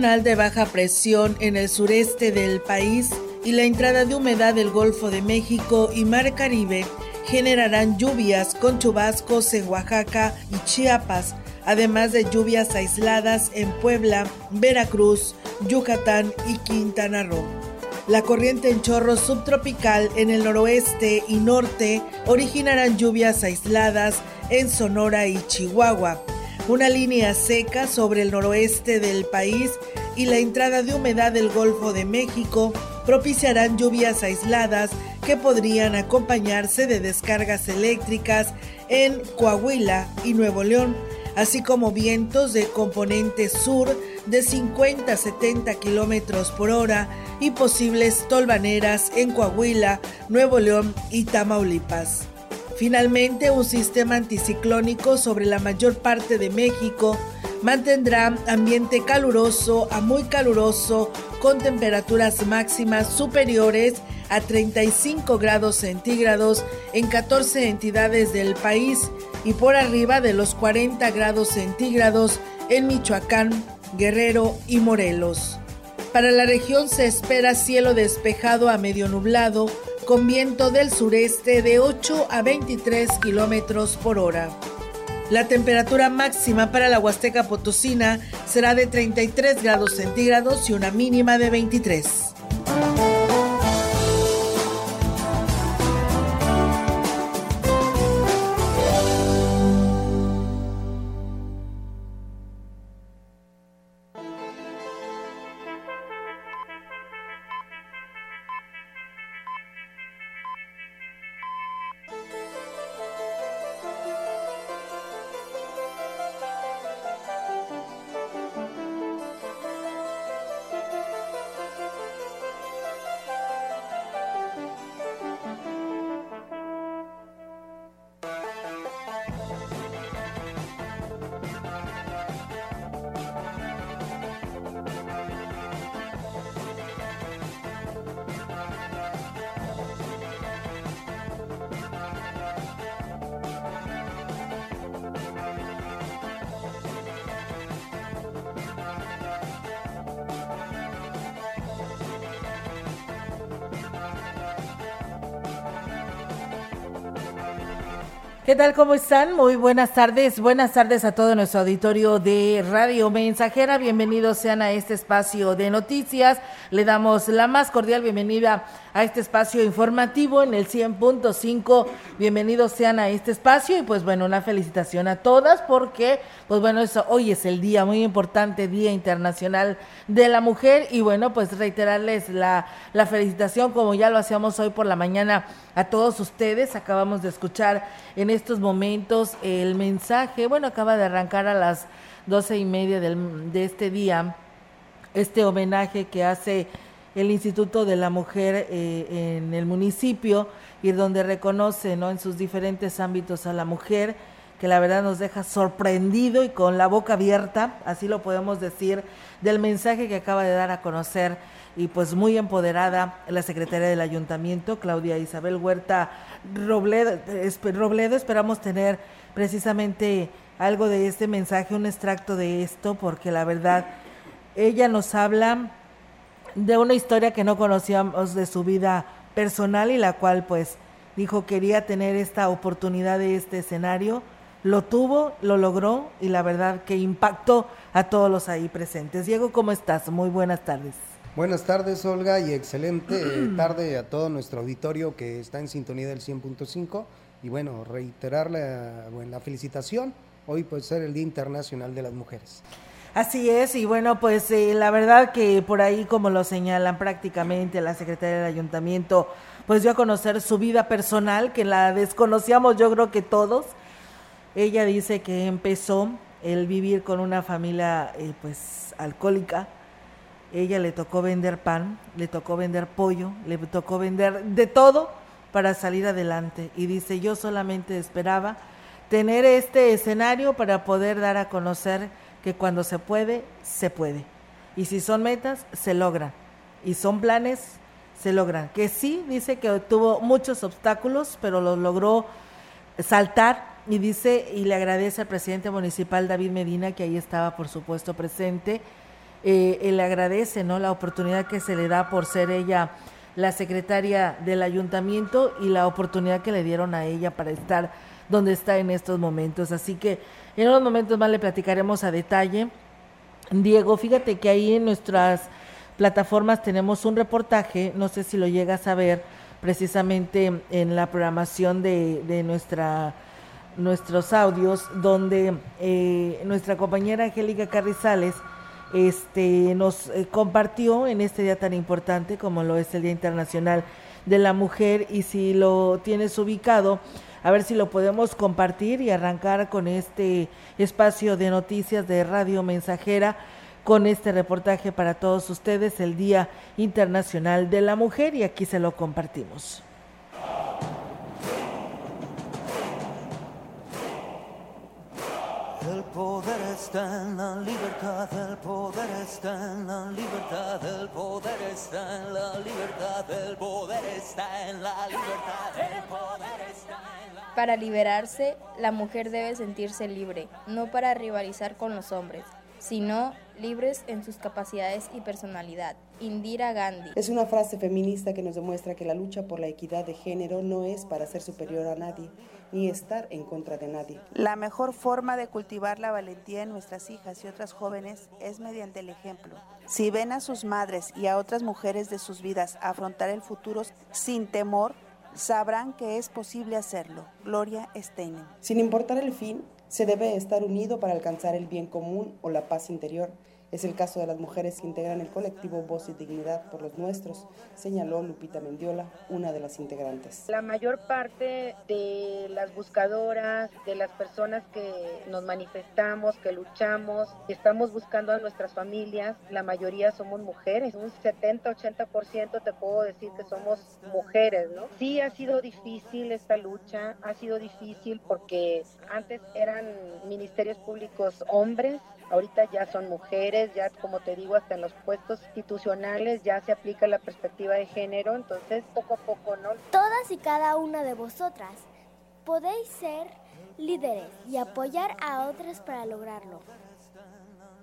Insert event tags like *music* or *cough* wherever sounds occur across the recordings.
Canal de baja presión en el sureste del país y la entrada de humedad del Golfo de México y Mar Caribe generarán lluvias con chubascos en Oaxaca y Chiapas, además de lluvias aisladas en Puebla, Veracruz, Yucatán y Quintana Roo. La corriente en chorro subtropical en el noroeste y norte originarán lluvias aisladas en Sonora y Chihuahua una línea seca sobre el noroeste del país y la entrada de humedad del Golfo de México propiciarán lluvias aisladas que podrían acompañarse de descargas eléctricas en Coahuila y Nuevo León, así como vientos de componente sur de 50 a 70 kilómetros por hora y posibles tolvaneras en Coahuila, Nuevo León y Tamaulipas. Finalmente, un sistema anticiclónico sobre la mayor parte de México mantendrá ambiente caluroso a muy caluroso con temperaturas máximas superiores a 35 grados centígrados en 14 entidades del país y por arriba de los 40 grados centígrados en Michoacán, Guerrero y Morelos. Para la región se espera cielo despejado a medio nublado con viento del sureste de 8 a 23 kilómetros por hora. La temperatura máxima para la Huasteca Potosina será de 33 grados centígrados y una mínima de 23. Tal? ¿Cómo están? Muy buenas tardes. Buenas tardes a todo nuestro auditorio de Radio Mensajera. Bienvenidos sean a este espacio de noticias. Le damos la más cordial bienvenida a este espacio informativo en el 100.5. Bienvenidos sean a este espacio y pues bueno, una felicitación a todas porque pues bueno, eso, hoy es el día muy importante, Día Internacional de la Mujer y bueno, pues reiterarles la, la felicitación como ya lo hacíamos hoy por la mañana a todos ustedes. Acabamos de escuchar en estos momentos el mensaje, bueno, acaba de arrancar a las doce y media del, de este día, este homenaje que hace el Instituto de la Mujer eh, en el municipio y donde reconoce ¿no? en sus diferentes ámbitos a la mujer, que la verdad nos deja sorprendido y con la boca abierta, así lo podemos decir, del mensaje que acaba de dar a conocer y pues muy empoderada la secretaria del ayuntamiento, Claudia Isabel Huerta Robledo. Robledo. Esperamos tener precisamente algo de este mensaje, un extracto de esto, porque la verdad ella nos habla de una historia que no conocíamos de su vida personal y la cual pues dijo quería tener esta oportunidad de este escenario lo tuvo, lo logró y la verdad que impactó a todos los ahí presentes. Diego, ¿cómo estás? Muy buenas tardes. Buenas tardes, Olga, y excelente *clears throat* tarde a todo nuestro auditorio que está en sintonía del 100.5. Y bueno, reiterarle la felicitación. Hoy puede ser el Día Internacional de las Mujeres. Así es, y bueno, pues eh, la verdad que por ahí, como lo señalan prácticamente la secretaria del ayuntamiento, pues dio a conocer su vida personal, que la desconocíamos yo creo que todos. Ella dice que empezó el vivir con una familia eh, pues alcohólica. Ella le tocó vender pan, le tocó vender pollo, le tocó vender de todo para salir adelante. Y dice, yo solamente esperaba tener este escenario para poder dar a conocer que cuando se puede, se puede. Y si son metas, se logran. Y son planes, se logran. Que sí, dice que tuvo muchos obstáculos, pero los logró saltar y dice y le agradece al presidente municipal David Medina, que ahí estaba por supuesto presente, eh, le agradece ¿no? la oportunidad que se le da por ser ella la secretaria del ayuntamiento y la oportunidad que le dieron a ella para estar donde está en estos momentos. Así que en unos momentos más le platicaremos a detalle. Diego, fíjate que ahí en nuestras plataformas tenemos un reportaje, no sé si lo llegas a ver, precisamente en la programación de, de nuestra nuestros audios donde eh, nuestra compañera Angélica Carrizales este, nos eh, compartió en este día tan importante como lo es el Día Internacional de la Mujer y si lo tienes ubicado, a ver si lo podemos compartir y arrancar con este espacio de noticias de Radio Mensajera con este reportaje para todos ustedes, el Día Internacional de la Mujer, y aquí se lo compartimos. Poder está en la libertad, el poder está en la libertad, el poder está en la libertad, el poder está en la libertad, el poder está en la... Para liberarse, la mujer debe sentirse libre, no para rivalizar con los hombres, sino libres en sus capacidades y personalidad. Indira Gandhi. Es una frase feminista que nos demuestra que la lucha por la equidad de género no es para ser superior a nadie, ni estar en contra de nadie. La mejor forma de cultivar la valentía en nuestras hijas y otras jóvenes es mediante el ejemplo. Si ven a sus madres y a otras mujeres de sus vidas afrontar el futuro sin temor, sabrán que es posible hacerlo. Gloria Steinem. Sin importar el fin, se debe estar unido para alcanzar el bien común o la paz interior es el caso de las mujeres que integran el colectivo Voz y Dignidad por los Nuestros, señaló Lupita Mendiola, una de las integrantes. La mayor parte de las buscadoras, de las personas que nos manifestamos, que luchamos, que estamos buscando a nuestras familias, la mayoría somos mujeres. Un 70-80% te puedo decir que somos mujeres, ¿no? Sí ha sido difícil esta lucha, ha sido difícil porque antes eran ministerios públicos hombres, Ahorita ya son mujeres, ya como te digo, hasta en los puestos institucionales ya se aplica la perspectiva de género, entonces poco a poco, ¿no? Todas y cada una de vosotras podéis ser líderes y apoyar a otras para lograrlo.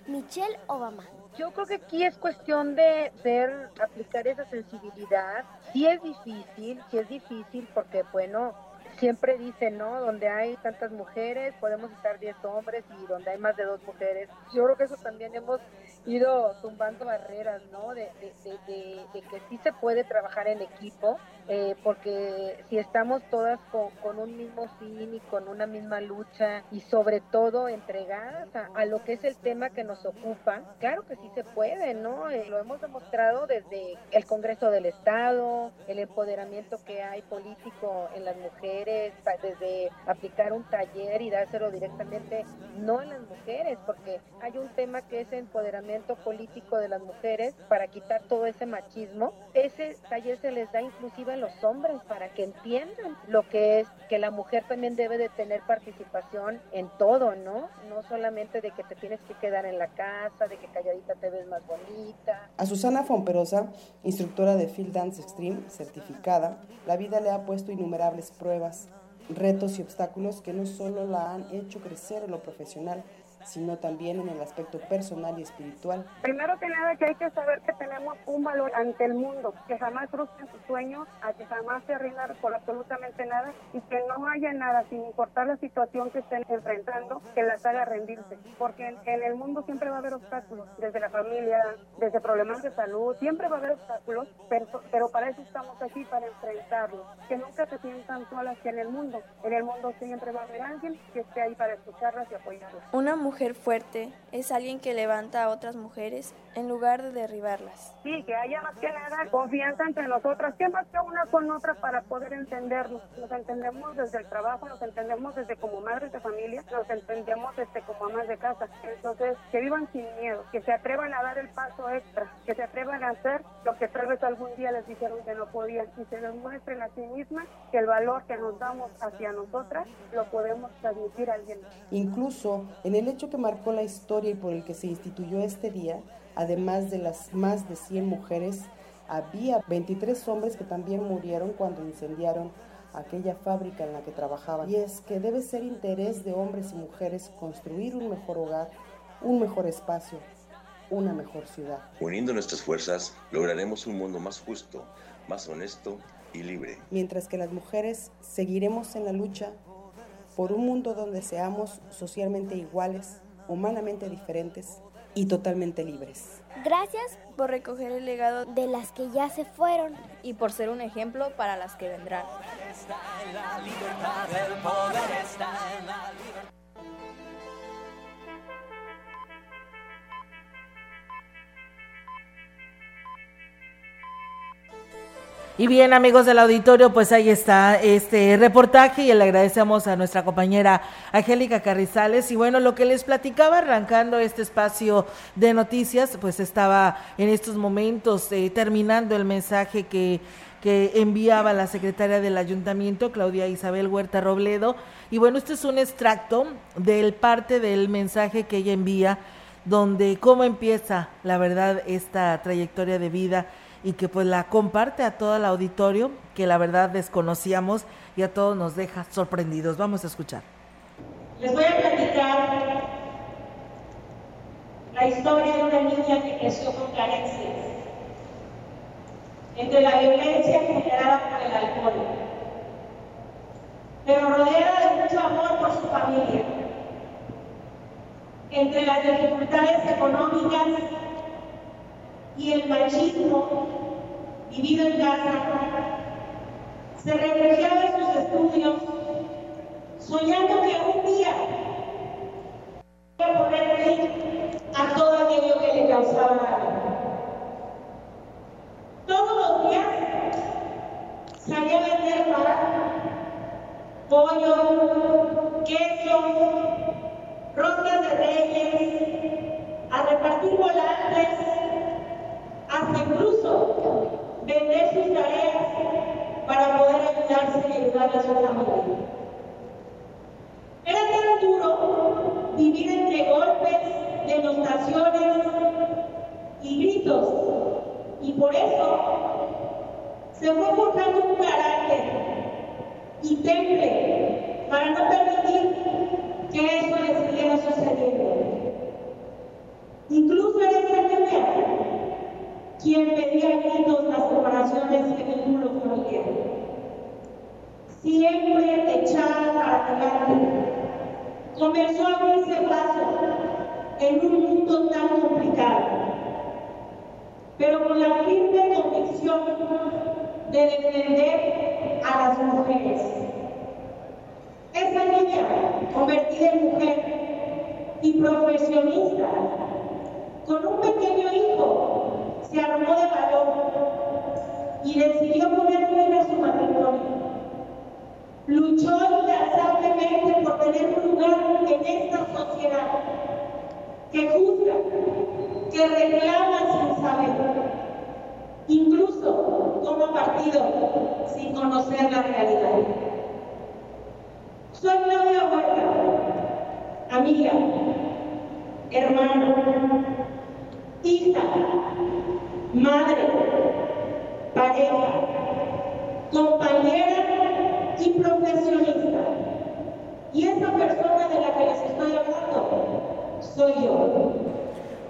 Michelle Obama. Yo creo que aquí es cuestión de ser, aplicar esa sensibilidad. Sí es difícil, sí es difícil porque, bueno, siempre dicen, ¿no? Donde hay tantas mujeres, podemos estar 10 hombres y donde hay más de dos mujeres. Yo creo que eso también hemos ido tumbando barreras, ¿no? De, que sí se puede trabajar en equipo, eh, porque si estamos todas con, un mismo fin y con una misma lucha y sobre todo entregadas a, lo que es el tema que nos ocupa, claro que sí se puede, ¿no? Eh, lo hemos demostrado desde el Congreso del Estado, el empoderamiento que hay político en las mujeres, desde aplicar un taller y dárselo directamente, no a las mujeres, porque hay un tema que es empoderamiento político de las mujeres para quitar todo ese machismo. Ese taller se les da inclusive a los hombres para que entiendan lo que es que la mujer también debe de tener participación en todo, ¿no? No solamente de que te tienes que quedar en la casa, de que calladita te ves más bonita. A Susana Fomperosa, instructora de Field Dance Extreme, certificada, la vida le ha puesto innumerables pruebas, retos y obstáculos que no solo la han hecho crecer en lo profesional, sino también en el aspecto personal y espiritual. Primero que nada que hay que saber que tenemos un valor ante el mundo, que jamás frustren sus sueños, a que jamás se rindan por absolutamente nada y que no haya nada, sin importar la situación que estén enfrentando, que las haga rendirse. Porque en, en el mundo siempre va a haber obstáculos, desde la familia, desde problemas de salud, siempre va a haber obstáculos, pero, pero para eso estamos aquí, para enfrentarlos. Que nunca se sientan solas que en el mundo. En el mundo siempre va a haber alguien que esté ahí para escucharlas y apoyarlas. Una mujer fuerte es alguien que levanta a otras mujeres en lugar de derribarlas. Sí, que haya más que nada confianza entre nosotras, que más que una con otra para poder entendernos. Nos entendemos desde el trabajo, nos entendemos desde como madres de familia, nos entendemos desde como amas de casa. Entonces, que vivan sin miedo, que se atrevan a dar el paso extra, que se atrevan a hacer lo que tal vez algún día les dijeron que no podían y se demuestren a sí mismas que el valor que nos damos hacia nosotras lo podemos transmitir a alguien. Incluso en el hecho que marcó la historia y por el que se instituyó este día, además de las más de 100 mujeres, había 23 hombres que también murieron cuando incendiaron aquella fábrica en la que trabajaban. Y es que debe ser interés de hombres y mujeres construir un mejor hogar, un mejor espacio, una mejor ciudad. Uniendo nuestras fuerzas, lograremos un mundo más justo, más honesto y libre. Mientras que las mujeres seguiremos en la lucha por un mundo donde seamos socialmente iguales, humanamente diferentes y totalmente libres. Gracias por recoger el legado de las que ya se fueron. y por ser un ejemplo para las que vendrán. Y bien, amigos del auditorio, pues ahí está este reportaje y le agradecemos a nuestra compañera Angélica Carrizales. Y bueno, lo que les platicaba arrancando este espacio de noticias, pues estaba en estos momentos eh, terminando el mensaje que, que enviaba la secretaria del ayuntamiento, Claudia Isabel Huerta Robledo. Y bueno, este es un extracto del parte del mensaje que ella envía, donde cómo empieza, la verdad, esta trayectoria de vida y que pues la comparte a todo el auditorio que la verdad desconocíamos y a todos nos deja sorprendidos. Vamos a escuchar. Les voy a platicar la historia de una niña que creció con carencias, entre la violencia generada por el alcohol, pero rodeada de mucho amor por su familia, entre las dificultades económicas y el machismo vivido en casa, se refugiaba en sus estudios, soñando que un día iba a poner fin a todo aquello que le causaba daño. Todos los días salía a vender pan, pollo, queso, roscas de reyes, a repartir volantes, hasta incluso vender sus tareas para poder ayudarse y ayudar a su familia. Era tan duro vivir entre golpes, demostraciones y gritos, y por eso se fue forjando un carácter y temple para no permitir que eso le siguiera sucediendo. Incluso era esa niña quien pedía a gritos las separaciones en el muro familiar. Siempre echada para adelante, comenzó a abrirse paso en un mundo tan complicado, pero con la firme convicción de defender a las mujeres. Esa niña, convertida en mujer y profesionista, con un pequeño hijo, se armó de valor y decidió poner fin a su matrimonio. Luchó incansablemente por tener un lugar en esta sociedad que juzga, que reclama sin saber, incluso como partido sin conocer la realidad. Soy Claudia Huerta, amiga, hermana, hija, madre, pareja, compañera y profesionista. Y esa persona de la que les estoy hablando soy yo.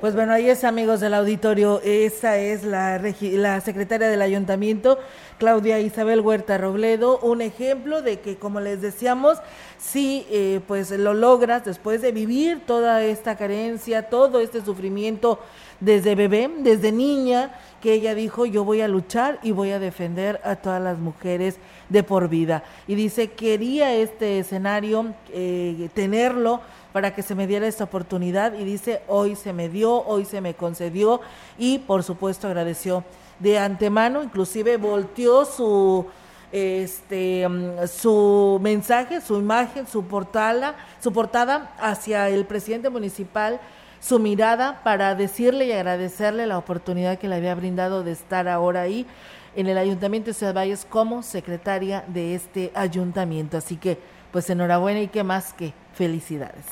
Pues bueno, ahí es amigos del auditorio, esa es la, la secretaria del ayuntamiento, Claudia Isabel Huerta Robledo, un ejemplo de que, como les decíamos, si eh, pues lo logras después de vivir toda esta carencia, todo este sufrimiento desde bebé, desde niña, que ella dijo, yo voy a luchar y voy a defender a todas las mujeres de por vida. Y dice, quería este escenario, eh, tenerlo para que se me diera esta oportunidad y dice, hoy se me dio, hoy se me concedió y por supuesto agradeció de antemano, inclusive volteó su este mm, su mensaje, su imagen, su portada, su portada hacia el presidente municipal, su mirada para decirle y agradecerle la oportunidad que le había brindado de estar ahora ahí en el Ayuntamiento de Ciudad Valles como secretaria de este ayuntamiento. Así que, pues enhorabuena y qué más que felicidades.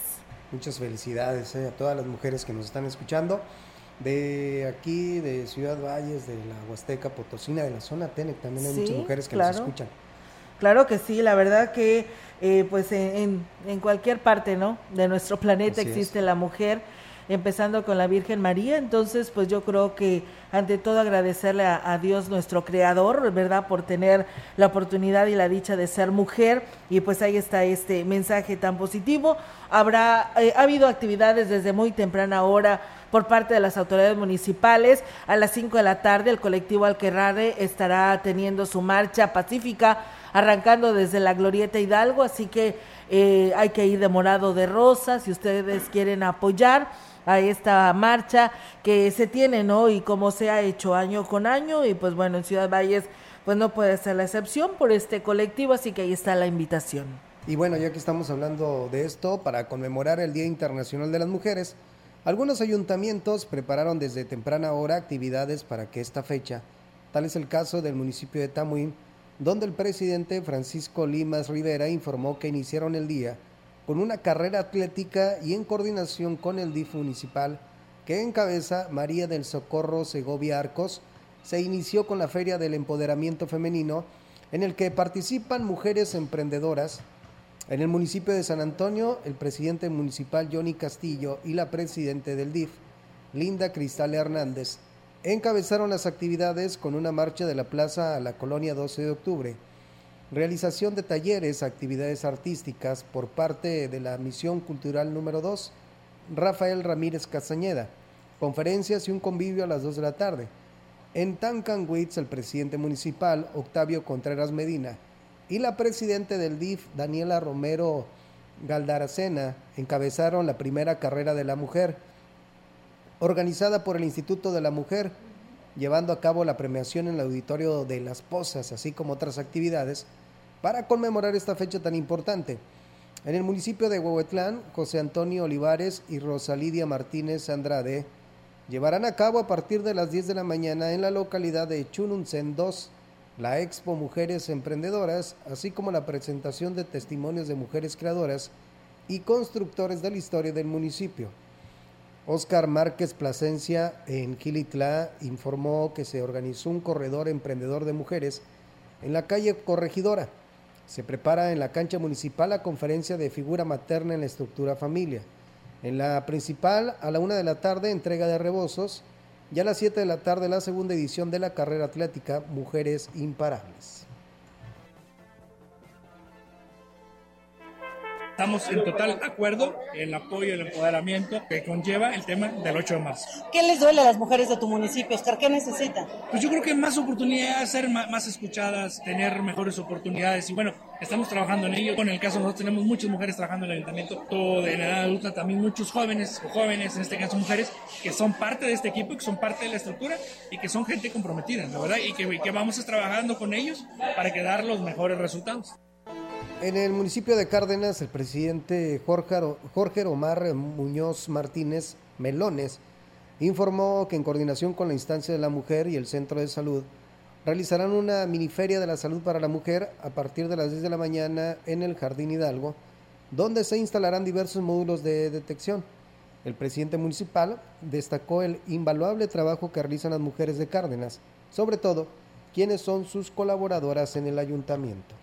Muchas felicidades eh, a todas las mujeres que nos están escuchando de aquí, de Ciudad Valles, de la Huasteca Potosina, de la zona Tenec, también hay muchas mujeres que nos escuchan. Claro que sí, la verdad que eh, pues en, en, cualquier parte ¿no? de nuestro planeta existe la mujer empezando con la Virgen María. Entonces, pues yo creo que ante todo agradecerle a, Dios nuestro Creador, ¿verdad? Por tener la oportunidad y la dicha de ser mujer. Y pues ahí está este mensaje tan positivo. Habrá, eh, ha habido actividades desde muy temprana hora por parte de las autoridades municipales. A las 5 de la tarde el colectivo Alquerrade estará teniendo su marcha pacífica arrancando desde la Glorieta Hidalgo, así que eh, hay que ir de morado de rosa si ustedes quieren apoyar a esta marcha que se tiene, ¿no? Y como se ha hecho año con año y pues bueno, en Ciudad Valles pues no puede ser la excepción por este colectivo, así que ahí está la invitación. Y bueno, ya que estamos hablando de esto, para conmemorar el Día Internacional de las Mujeres, algunos ayuntamientos prepararon desde temprana hora actividades para que esta fecha, tal es el caso del municipio de Tamuín, donde el presidente Francisco Limas Rivera informó que iniciaron el día con una carrera atlética y en coordinación con el DIF municipal que encabeza María del Socorro Segovia Arcos, se inició con la Feria del Empoderamiento Femenino, en el que participan mujeres emprendedoras. En el municipio de San Antonio, el presidente municipal Johnny Castillo y la presidente del DIF, Linda Cristal Hernández, encabezaron las actividades con una marcha de la plaza a la colonia 12 de octubre realización de talleres, actividades artísticas por parte de la Misión Cultural número 2, Rafael Ramírez Castañeda, conferencias y un convivio a las 2 de la tarde. En Tancanwitz, el presidente municipal, Octavio Contreras Medina, y la presidenta del DIF, Daniela Romero Galdaracena, encabezaron la primera carrera de la mujer, organizada por el Instituto de la Mujer, llevando a cabo la premiación en el auditorio de Las Pozas, así como otras actividades para conmemorar esta fecha tan importante. En el municipio de Huehuetlán, José Antonio Olivares y Rosalidia Martínez Andrade llevarán a cabo a partir de las 10 de la mañana en la localidad de Chununsen 2 la Expo Mujeres Emprendedoras, así como la presentación de testimonios de mujeres creadoras y constructores de la historia del municipio. Oscar Márquez Plasencia en Gilitla informó que se organizó un corredor emprendedor de mujeres en la calle Corregidora se prepara en la cancha municipal la conferencia de figura materna en la estructura familia. En la principal, a la una de la tarde, entrega de rebozos. Y a las siete de la tarde, la segunda edición de la carrera atlética Mujeres Imparables. Estamos en total acuerdo en el apoyo el empoderamiento que conlleva el tema del 8 de marzo. ¿Qué les duele a las mujeres de tu municipio, Oscar? ¿Qué necesitan? Pues yo creo que más oportunidades, ser más, escuchadas, tener mejores oportunidades y bueno, estamos trabajando en ello. En el caso nosotros tenemos muchas mujeres trabajando en el ayuntamiento, todo de la edad adulta, también muchos jóvenes o jóvenes, en este caso mujeres, que son parte de este equipo, que son parte de la estructura y que son gente comprometida, ¿no verdad? Y que, y que vamos trabajando con ellos para que dar los mejores resultados. En el municipio de Cárdenas, el presidente Jorge Omar Muñoz Martínez Melones informó que en coordinación con la instancia de la mujer y el centro de salud, realizarán una miniferia de la salud para la mujer a partir de las 10 de la mañana en el Jardín Hidalgo, donde se instalarán diversos módulos de detección. El presidente municipal destacó el invaluable trabajo que realizan las mujeres de Cárdenas, sobre todo quienes son sus colaboradoras en el ayuntamiento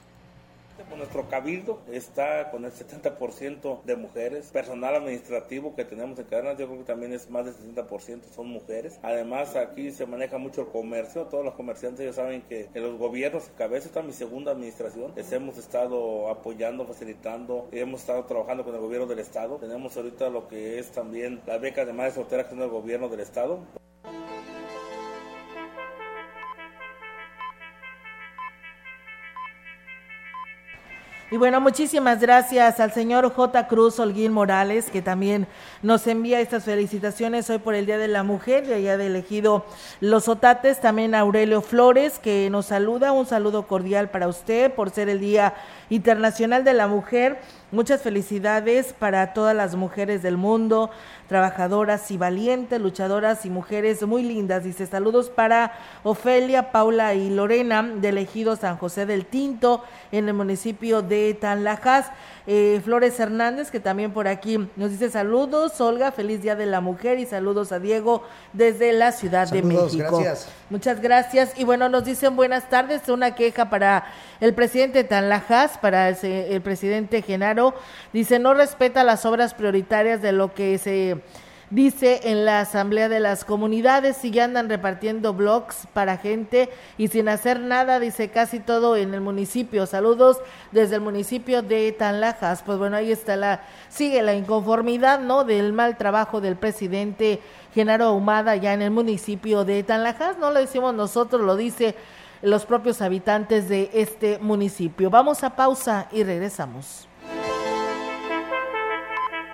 Nuestro cabildo está con el 70% de mujeres. Personal administrativo que tenemos en cadenas, yo creo que también es más del 60% son mujeres. Además, aquí se maneja mucho el comercio. Todos los comerciantes ya saben que en los gobiernos, cabeza está mi segunda administración, les hemos estado apoyando, facilitando, hemos estado trabajando con el gobierno del estado. Tenemos ahorita lo que es también la beca de madres solteras que es el gobierno del estado. Y bueno, muchísimas gracias al señor J. Cruz Holguín Morales, que también nos envía estas felicitaciones hoy por el Día de la Mujer, y allá de elegido Los Otates, también a Aurelio Flores, que nos saluda, un saludo cordial para usted por ser el Día Internacional de la Mujer. Muchas felicidades para todas las mujeres del mundo, trabajadoras y valientes, luchadoras y mujeres muy lindas. Dice saludos para Ofelia, Paula y Lorena del ejido San José del Tinto en el municipio de Tanlajas. Eh, Flores Hernández, que también por aquí nos dice saludos, Olga, feliz Día de la Mujer y saludos a Diego desde la Ciudad de México. Gracias. Muchas gracias. Y bueno, nos dicen buenas tardes, una queja para el presidente Tanlajas, para el, el presidente Genaro. Dice, no respeta las obras prioritarias de lo que se dice en la Asamblea de las Comunidades, si ya andan repartiendo blogs para gente y sin hacer nada, dice casi todo en el municipio. Saludos desde el municipio de Tanlajas. Pues bueno, ahí está la, sigue la inconformidad, ¿no? Del mal trabajo del presidente Genaro Ahumada ya en el municipio de Tanlajas. No lo decimos nosotros, lo dice los propios habitantes de este municipio. Vamos a pausa y regresamos.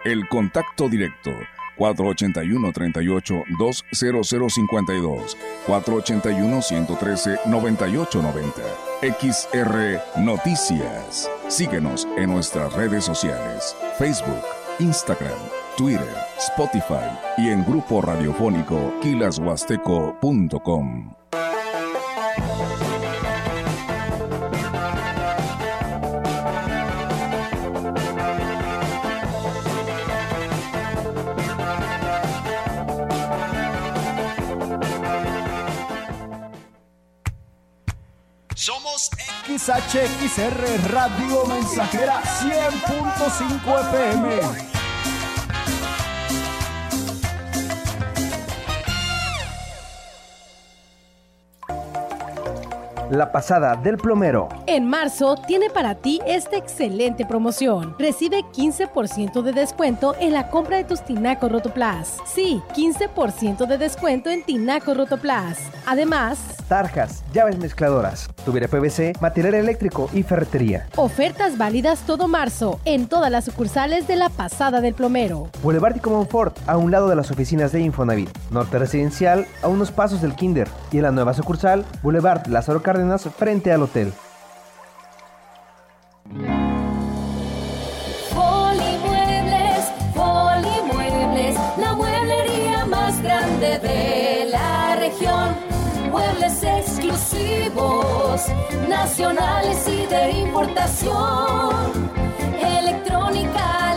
El contacto directo 481-38-20052, 481-113-9890. XR Noticias. Síguenos en nuestras redes sociales, Facebook, Instagram, Twitter, Spotify y en grupo radiofónico kilashuasteco.com. XHXR Radio Mensajera 100.5 FM. La pasada del plomero. En marzo tiene para ti esta excelente promoción. Recibe 15% de descuento en la compra de tus Tinaco Rotoplas. Sí, 15% de descuento en Tinaco Rotoplas. Además, tarjas, llaves mezcladoras, tubería PVC, material eléctrico y ferretería. Ofertas válidas todo marzo en todas las sucursales de la pasada del plomero. Boulevard y Comonfort, a un lado de las oficinas de Infonavit. Norte Residencial, a unos pasos del Kinder. Y en la nueva sucursal, Boulevard Lázaro Cárdenas, frente al hotel. Polimuebles, Polimuebles, la mueblería más grande de la región. Muebles exclusivos, nacionales y de importación. Electrónica,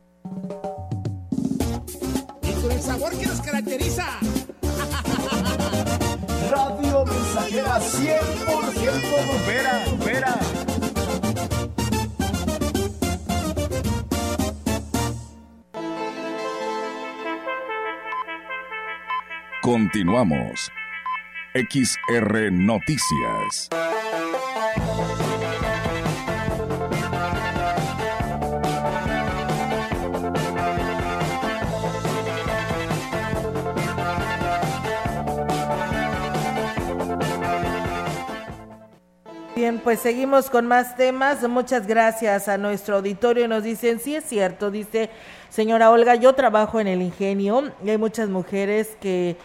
Mensajera 100% bombera, bombera. Continuamos. XR Noticias. Bien, pues seguimos con más temas. Muchas gracias a nuestro auditorio. Nos dicen, sí es cierto, dice señora Olga, yo trabajo en el ingenio y hay muchas mujeres que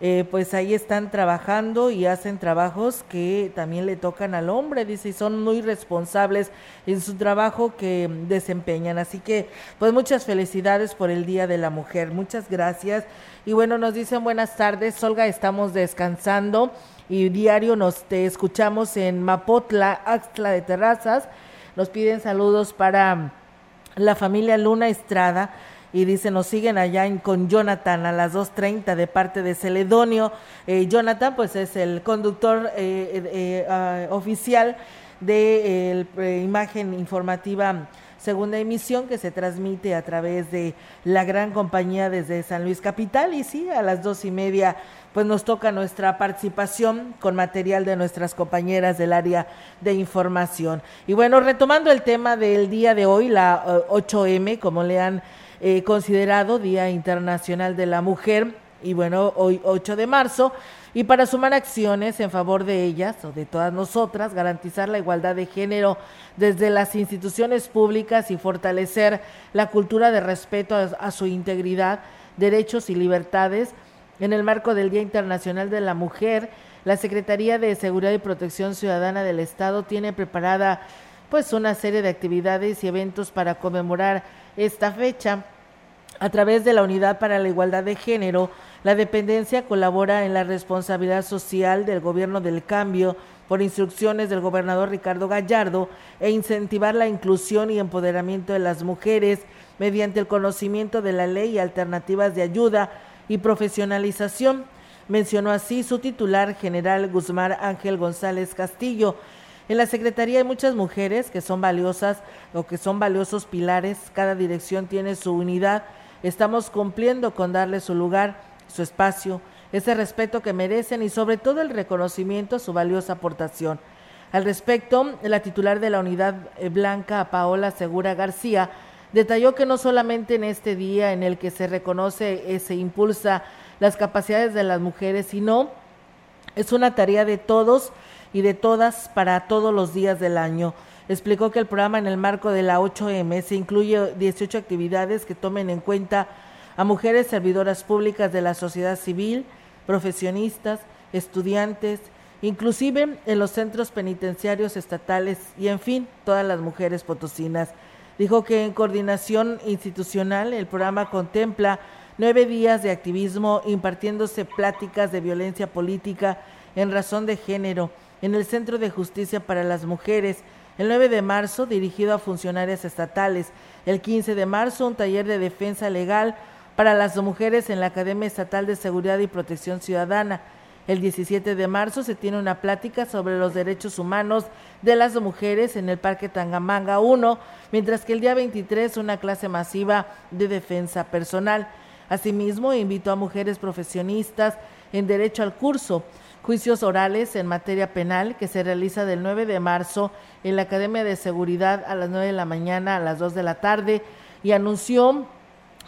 eh, pues ahí están trabajando y hacen trabajos que también le tocan al hombre, dice, y son muy responsables en su trabajo que desempeñan. Así que, pues muchas felicidades por el Día de la Mujer, muchas gracias. Y bueno, nos dicen buenas tardes, Olga, estamos descansando y diario nos te escuchamos en Mapotla, Axtla de Terrazas. Nos piden saludos para la familia Luna Estrada y dice, nos siguen allá en, con Jonathan a las 2.30 de parte de Celedonio. Eh, Jonathan, pues es el conductor eh, eh, ah, oficial de imagen informativa segunda emisión que se transmite a través de la gran compañía desde San Luis Capital y sí, a las dos y media pues nos toca nuestra participación con material de nuestras compañeras del área de información. Y bueno, retomando el tema del día de hoy, la 8M, como le han eh, considerado Día Internacional de la Mujer y bueno, hoy 8 de marzo, y para sumar acciones en favor de ellas o de todas nosotras, garantizar la igualdad de género desde las instituciones públicas y fortalecer la cultura de respeto a, su integridad, derechos y libertades. En el marco del Día Internacional de la Mujer, la Secretaría de Seguridad y Protección Ciudadana del Estado tiene preparada pues una serie de actividades y eventos para conmemorar esta fecha. A través de la Unidad para la Igualdad de Género, la dependencia colabora en la responsabilidad social del gobierno del cambio por instrucciones del gobernador Ricardo Gallardo e incentivar la inclusión y empoderamiento de las mujeres mediante el conocimiento de la ley y alternativas de ayuda y profesionalización. Mencionó así su titular general Guzmán Ángel González Castillo. En la Secretaría hay muchas mujeres que son valiosas o que son valiosos pilares. Cada dirección tiene su unidad estamos cumpliendo con darle su lugar, su espacio, ese respeto que merecen y sobre todo el reconocimiento a su valiosa aportación. Al respecto, la titular de la unidad eh, blanca, Paola Segura García, detalló que no solamente en este día en el que se reconoce y se impulsa las capacidades de las mujeres, sino es una tarea de todos y de todas para todos los días del año explicó que el programa en el marco de la 8M se incluye 18 actividades que tomen en cuenta a mujeres servidoras públicas de la sociedad civil, profesionistas, estudiantes, inclusive en los centros penitenciarios estatales y en fin, todas las mujeres potosinas. Dijo que en coordinación institucional el programa contempla nueve días de activismo impartiéndose pláticas de violencia política en razón de género en el Centro de Justicia para las Mujeres, el 9 de marzo, dirigido a funcionarias estatales. El 15 de marzo, un taller de defensa legal para las mujeres en la Academia Estatal de Seguridad y Protección Ciudadana. El 17 de marzo se tiene una plática sobre los derechos humanos de las mujeres en el Parque Tangamanga 1, mientras que el día 23 una clase masiva de defensa personal. Asimismo, invitó a mujeres profesionistas en derecho al curso juicios orales en materia penal que se realiza del 9 de marzo en la Academia de Seguridad a las 9 de la mañana a las 2 de la tarde y anunció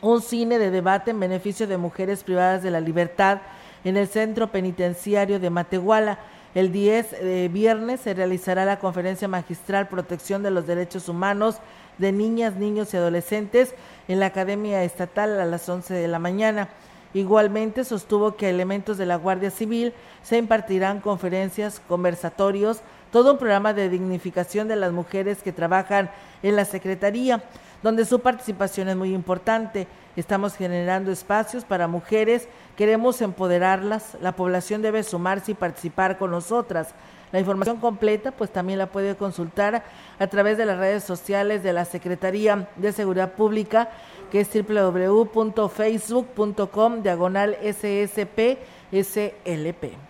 un cine de debate en beneficio de mujeres privadas de la libertad en el Centro Penitenciario de Matehuala. El 10 de viernes se realizará la conferencia magistral Protección de los Derechos Humanos de Niñas, Niños y Adolescentes en la Academia Estatal a las 11 de la mañana. Igualmente sostuvo que elementos de la Guardia Civil se impartirán conferencias, conversatorios, todo un programa de dignificación de las mujeres que trabajan en la Secretaría, donde su participación es muy importante. Estamos generando espacios para mujeres, queremos empoderarlas, la población debe sumarse y participar con nosotras. La información completa pues también la puede consultar a través de las redes sociales de la Secretaría de Seguridad Pública que es www.facebook.com diagonal SSP SLP.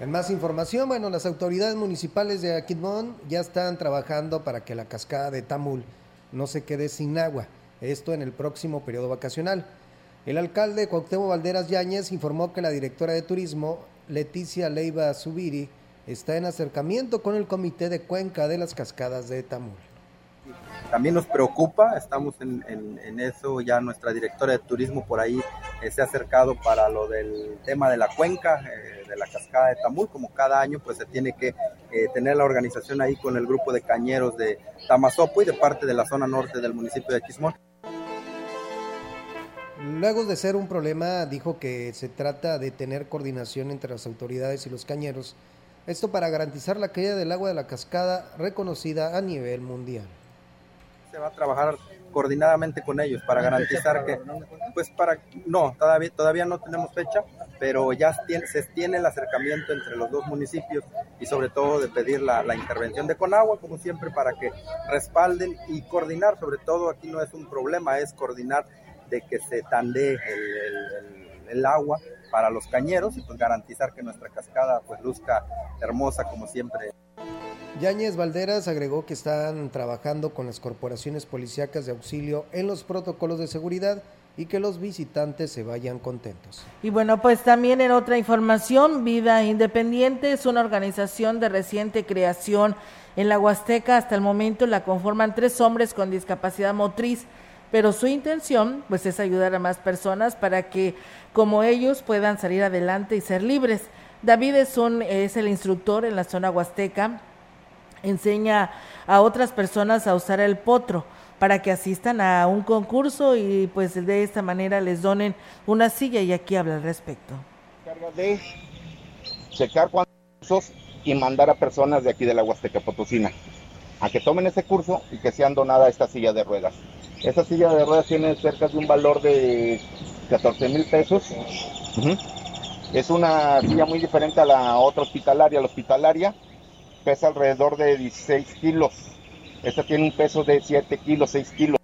En más información, bueno, las autoridades municipales de Aquidmón ya están trabajando para que la cascada de Tamul no se quede sin agua, esto en el próximo periodo vacacional. El alcalde Cuauhtémoc Valderas Yáñez informó que la directora de turismo, Leticia Leiva Subiri, está en acercamiento con el comité de cuenca de las cascadas de Tamul también nos preocupa, estamos en, en, eso, ya nuestra directora de turismo por ahí eh, se ha acercado para lo del tema de la cuenca, eh, de la cascada de Tamul, como cada año pues se tiene que eh, tener la organización ahí con el grupo de cañeros de Tamazopo y de parte de la zona norte del municipio de Quismón. Luego de ser un problema, dijo que se trata de tener coordinación entre las autoridades y los cañeros, esto para garantizar la caída del agua de la cascada reconocida a nivel mundial. Se va a trabajar coordinadamente con ellos para garantizar que, pues para, no, todavía, todavía no tenemos fecha, pero ya se tiene el acercamiento entre los dos municipios y sobre todo de pedir la, intervención de Conagua, como siempre, para que respalden y coordinar, sobre todo aquí no es un problema, es coordinar de que se tandee el agua para los cañeros y pues garantizar que nuestra cascada pues luzca hermosa como siempre. Yáñez Valderas agregó que están trabajando con las corporaciones policíacas de auxilio en los protocolos de seguridad y que los visitantes se vayan contentos. Y bueno, pues también en otra información, Vida Independiente es una organización de reciente creación en la Huasteca. Hasta el momento la conforman tres hombres con discapacidad motriz, pero su intención pues es ayudar a más personas para que como ellos puedan salir adelante y ser libres. David es, es el instructor en la zona huasteca, enseña a otras personas a usar el potro para que asistan a un concurso y pues de esta manera les donen una silla y aquí habla al respecto. De checar cursos y mandar a personas de aquí de la Huasteca Potosina a que tomen ese curso y que sean donada esta silla de ruedas. Esta silla de ruedas tiene cerca de un valor de 14 mil pesos. Es una silla muy diferente a la otra hospitalaria. La hospitalaria pesa alrededor de 16 kilos. Esta tiene un peso de 7 kilos, 6 kilos.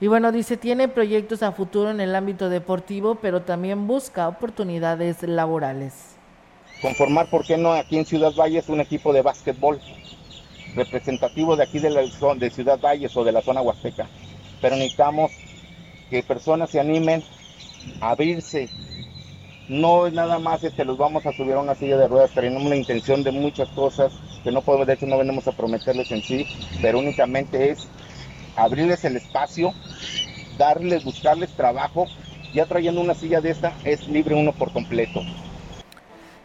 Y bueno, dice, tiene proyectos a futuro en el ámbito deportivo, pero también busca oportunidades laborales. Conformar, ¿por qué no? Aquí en Ciudad Valles un equipo de básquetbol representativo de aquí de, la, de Ciudad Valles o de la zona huasteca. Pero necesitamos que personas se animen a abrirse. No es nada más este, los vamos a subir a una silla de ruedas, tenemos la intención de muchas cosas que no podemos, de hecho no venimos a prometerles en sí, pero únicamente es abrirles el espacio, darles, buscarles trabajo. Ya trayendo una silla de esta es libre uno por completo.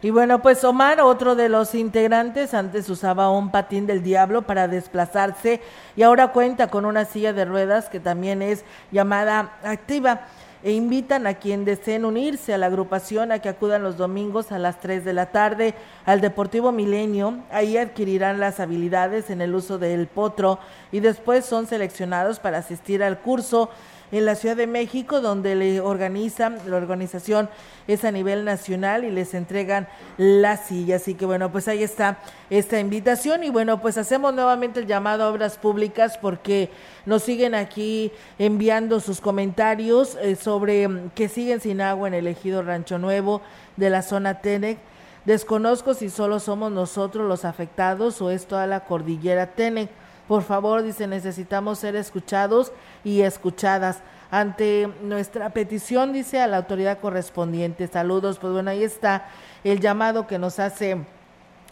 Y bueno, pues Omar, otro de los integrantes, antes usaba un patín del diablo para desplazarse y ahora cuenta con una silla de ruedas que también es llamada activa e invitan a quien deseen unirse a la agrupación a que acudan los domingos a las 3 de la tarde al Deportivo Milenio. Ahí adquirirán las habilidades en el uso del potro y después son seleccionados para asistir al curso en la Ciudad de México, donde le organizan, la organización es a nivel nacional y les entregan la silla. Así que bueno, pues ahí está esta invitación y bueno, pues hacemos nuevamente el llamado a obras públicas porque nos siguen aquí enviando sus comentarios eh, sobre que siguen sin agua en el ejido Rancho Nuevo de la zona Tenec. Desconozco si solo somos nosotros los afectados o es toda la cordillera Tenec. Por favor, dice, necesitamos ser escuchados y escuchadas. Ante nuestra petición, dice, a la autoridad correspondiente. Saludos, pues bueno, ahí está el llamado que nos hace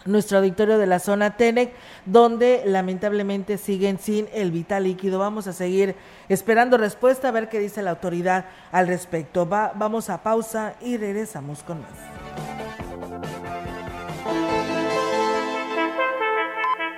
nuestro auditorio de la zona Tenec, donde lamentablemente siguen sin el vital líquido. Vamos a seguir esperando respuesta a ver qué dice la autoridad al respecto. Va, vamos a pausa y regresamos con más.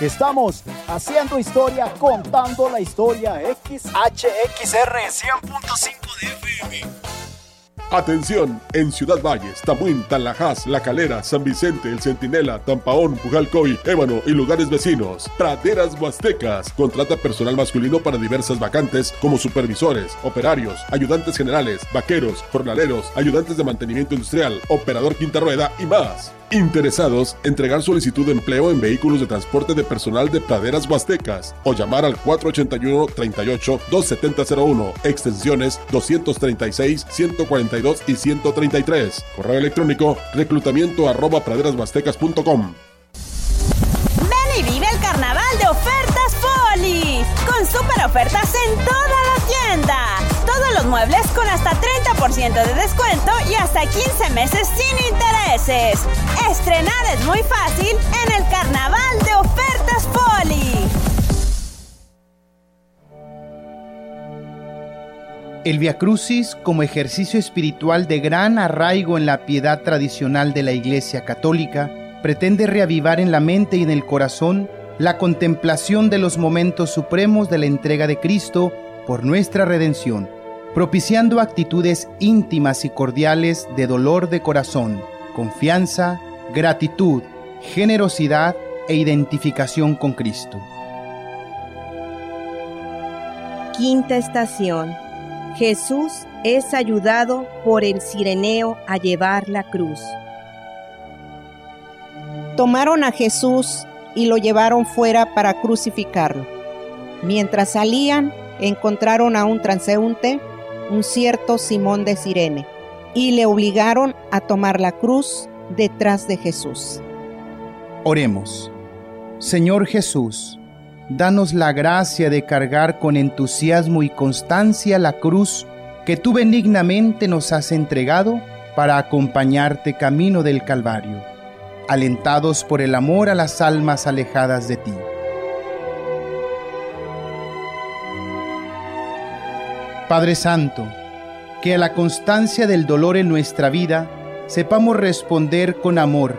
Estamos haciendo historia, contando la historia. XHXR 100.5 de FM. Atención, en Ciudad Valles, Tamuín, Tanlajas, La Calera, San Vicente, El Centinela, Tampaón, Pujalcoy, Ébano y lugares vecinos. Praderas Huastecas contrata personal masculino para diversas vacantes como supervisores, operarios, ayudantes generales, vaqueros, jornaleros, ayudantes de mantenimiento industrial, operador quinta rueda y más. Interesados, entregar solicitud de empleo en vehículos de transporte de personal de praderas huastecas o llamar al 481-38-27001, extensiones 236, 142 y 133. Correo electrónico reclutamiento arroba praderashuastecas.com. Ven y vive el carnaval de ofertas Poli, con super ofertas en toda la tienda. Todos los muebles con hasta 30% de descuento y hasta 15 meses sin intereses. Estrenar es muy fácil en el carnaval de ofertas Poli. El Via Crucis, como ejercicio espiritual de gran arraigo en la piedad tradicional de la Iglesia Católica, pretende reavivar en la mente y en el corazón la contemplación de los momentos supremos de la entrega de Cristo por nuestra redención, propiciando actitudes íntimas y cordiales de dolor de corazón, confianza, gratitud, generosidad e identificación con Cristo. Quinta estación. Jesús es ayudado por el sireneo a llevar la cruz. Tomaron a Jesús y lo llevaron fuera para crucificarlo. Mientras salían, encontraron a un transeúnte, un cierto Simón de Sirene, y le obligaron a tomar la cruz detrás de Jesús. Oremos. Señor Jesús, danos la gracia de cargar con entusiasmo y constancia la cruz que tú benignamente nos has entregado para acompañarte camino del Calvario, alentados por el amor a las almas alejadas de ti. Padre Santo, que a la constancia del dolor en nuestra vida sepamos responder con amor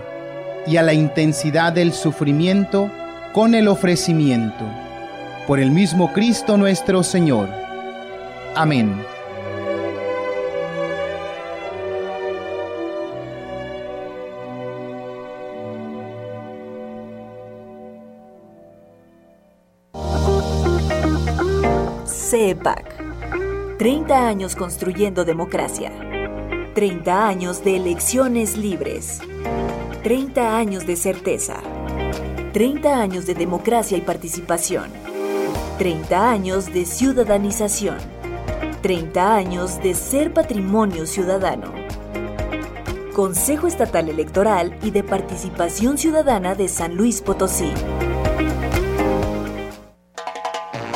y a la intensidad del sufrimiento con el ofrecimiento. Por el mismo Cristo nuestro Señor. Amén. CEPAC. 30 años construyendo democracia. 30 años de elecciones libres. 30 años de certeza. 30 años de democracia y participación. 30 años de ciudadanización. 30 años de ser patrimonio ciudadano. Consejo Estatal Electoral y de Participación Ciudadana de San Luis Potosí.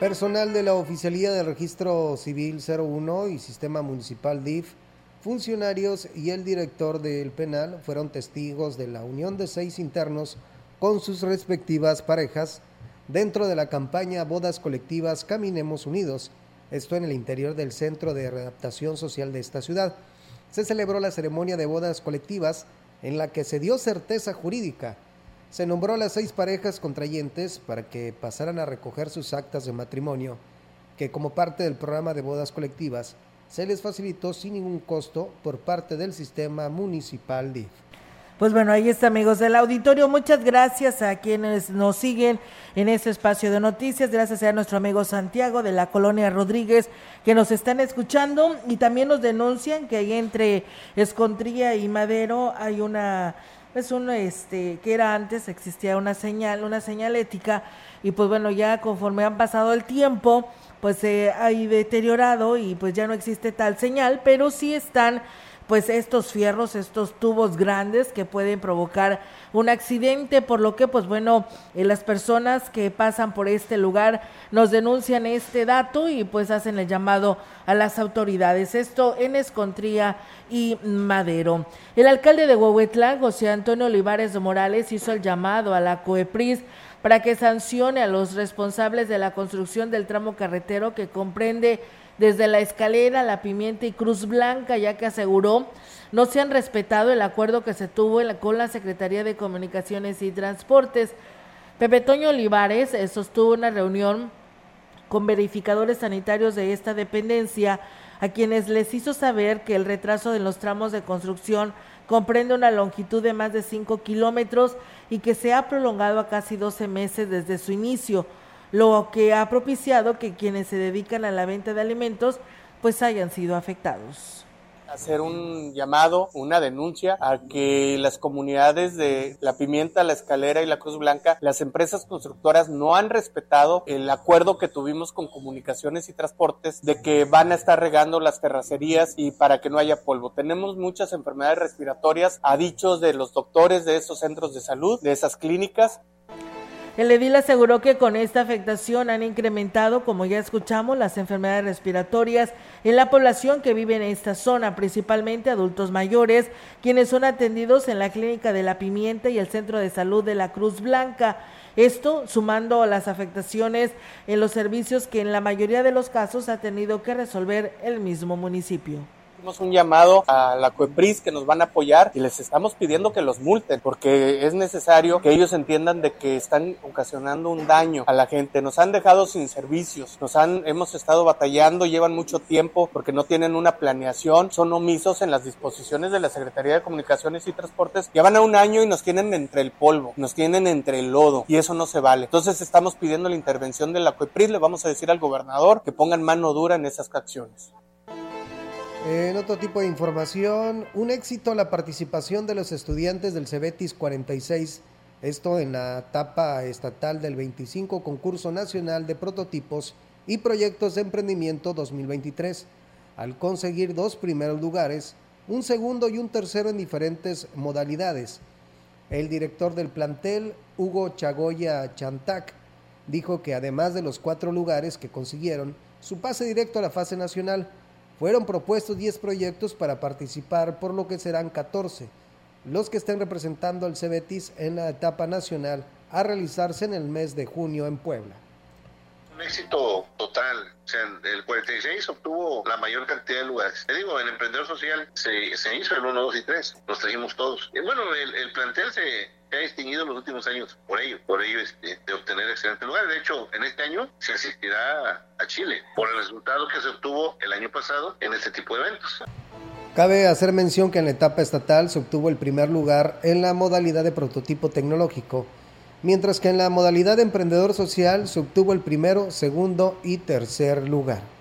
Personal de la Oficialía del Registro Civil 01 y Sistema Municipal DIF, funcionarios y el director del penal fueron testigos de la unión de seis internos con sus respectivas parejas dentro de la campaña Bodas Colectivas Caminemos Unidos, esto en el interior del Centro de Readaptación Social de esta ciudad. Se celebró la ceremonia de bodas colectivas en la que se dio certeza jurídica se nombró a las seis parejas contrayentes para que pasaran a recoger sus actas de matrimonio, que como parte del programa de bodas colectivas se les facilitó sin ningún costo por parte del sistema municipal DIF. Pues bueno, ahí está amigos del auditorio. Muchas gracias a quienes nos siguen en este espacio de noticias. Gracias a nuestro amigo Santiago de la colonia Rodríguez que nos están escuchando y también nos denuncian que ahí entre Escontría y Madero hay una es un este que era antes existía una señal, una señalética y pues bueno, ya conforme han pasado el tiempo, pues se ha deteriorado y pues ya no existe tal señal, pero sí están pues estos fierros, estos tubos grandes que pueden provocar un accidente, por lo que pues bueno, eh, las personas que pasan por este lugar nos denuncian este dato y pues hacen el llamado a las autoridades. Esto en Escontría y Madero. El alcalde de Huehuetlán, José Antonio Olivares de Morales, hizo el llamado a la COEPRIS para que sancione a los responsables de la construcción del tramo carretero que comprende desde la escalera, la pimienta y Cruz Blanca, ya que aseguró no se han respetado el acuerdo que se tuvo con la Secretaría de Comunicaciones y Transportes. Pepe Toño Olivares eh, sostuvo una reunión con verificadores sanitarios de esta dependencia, a quienes les hizo saber que el retraso de los tramos de construcción comprende una longitud de más de 5 kilómetros y que se ha prolongado a casi 12 meses desde su inicio lo que ha propiciado que quienes se dedican a la venta de alimentos pues hayan sido afectados hacer un llamado, una denuncia a que las comunidades de La Pimienta, La Escalera y La Cruz Blanca, las empresas constructoras no han respetado el acuerdo que tuvimos con comunicaciones y transportes de que van a estar regando las terracerías y para que no haya polvo. Tenemos muchas enfermedades respiratorias a dichos de los doctores de esos centros de salud, de esas clínicas el edil aseguró que con esta afectación han incrementado, como ya escuchamos, las enfermedades respiratorias en la población que vive en esta zona, principalmente adultos mayores, quienes son atendidos en la Clínica de la Pimienta y el Centro de Salud de la Cruz Blanca. Esto sumando a las afectaciones en los servicios que en la mayoría de los casos ha tenido que resolver el mismo municipio. Hicimos un llamado a la COEPRIS que nos van a apoyar y les estamos pidiendo que los multen porque es necesario que ellos entiendan de que están ocasionando un daño a la gente. Nos han dejado sin servicios, nos han, hemos estado batallando, llevan mucho tiempo porque no tienen una planeación, son omisos en las disposiciones de la Secretaría de Comunicaciones y Transportes. Llevan a un año y nos tienen entre el polvo, nos tienen entre el lodo y eso no se vale. Entonces estamos pidiendo la intervención de la COEPRIS, le vamos a decir al gobernador que pongan mano dura en esas acciones. En otro tipo de información, un éxito la participación de los estudiantes del Cebetis 46, esto en la etapa estatal del 25 Concurso Nacional de Prototipos y Proyectos de Emprendimiento 2023, al conseguir dos primeros lugares, un segundo y un tercero en diferentes modalidades. El director del plantel, Hugo Chagoya Chantac, dijo que además de los cuatro lugares que consiguieron, su pase directo a la fase nacional, fueron propuestos 10 proyectos para participar, por lo que serán 14 los que estén representando al Cebetis en la etapa nacional a realizarse en el mes de junio en Puebla. Un éxito total. O sea, el 46 obtuvo la mayor cantidad de lugares. Te digo, el emprendedor social se, hizo el 1, 2 y 3. Los trajimos todos. Y bueno, el, el plantel se, se ha distinguido en los últimos años por ello, por ello este, de obtener excelentes lugares. De hecho, en este año se asistirá a Chile por el resultado que se obtuvo el año pasado en este tipo de eventos. Cabe hacer mención que en la etapa estatal se obtuvo el primer lugar en la modalidad de prototipo tecnológico, mientras que en la modalidad de emprendedor social se obtuvo el primero, segundo y tercer lugar.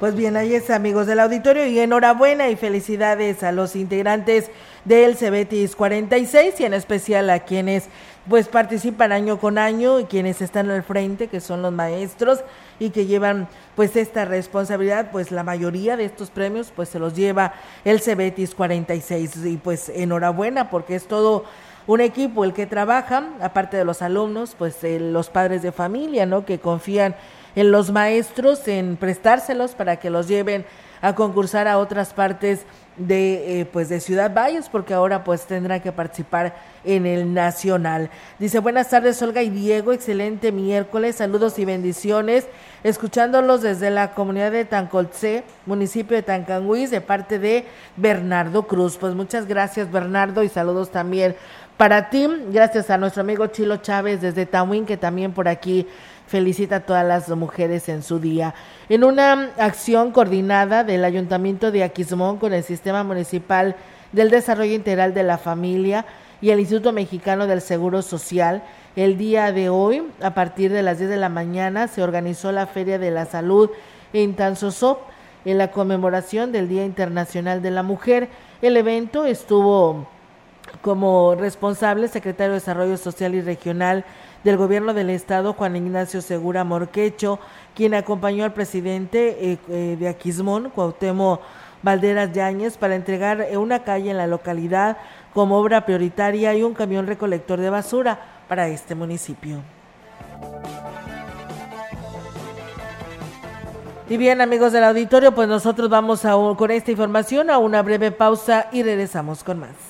Pues bien, ahí es amigos del auditorio y enhorabuena y felicidades a los integrantes del Cebetis 46 y en especial a quienes pues participan año con año y quienes están al frente, que son los maestros y que llevan pues esta responsabilidad, pues la mayoría de estos premios pues se los lleva el Cebetis 46 y pues enhorabuena porque es todo un equipo el que trabaja, aparte de los alumnos, pues eh, los padres de familia, ¿no? Que confían en los maestros, en prestárselos para que los lleven a concursar a otras partes de eh, pues de Ciudad Valles porque ahora pues tendrá que participar en el nacional. Dice buenas tardes Olga y Diego, excelente miércoles, saludos y bendiciones, escuchándolos desde la comunidad de Tancolce, municipio de Tancanguis, de parte de Bernardo Cruz. Pues muchas gracias Bernardo y saludos también para ti, gracias a nuestro amigo Chilo Chávez desde Tamuín que también por aquí felicita a todas las mujeres en su día. En una acción coordinada del Ayuntamiento de Aquismón con el Sistema Municipal del Desarrollo Integral de la Familia y el Instituto Mexicano del Seguro Social. El día de hoy, a partir de las 10 de la mañana, se organizó la Feria de la Salud en Tanzosop en la conmemoración del Día Internacional de la Mujer. El evento estuvo como responsable secretario de Desarrollo Social y Regional del Gobierno del Estado, Juan Ignacio Segura Morquecho, quien acompañó al presidente eh, eh, de Aquismón, Cuauhtémoc Valderas Yáñez, para entregar una calle en la localidad como obra prioritaria y un camión recolector de basura para este municipio. Y bien, amigos del auditorio, pues nosotros vamos a, con esta información a una breve pausa y regresamos con más.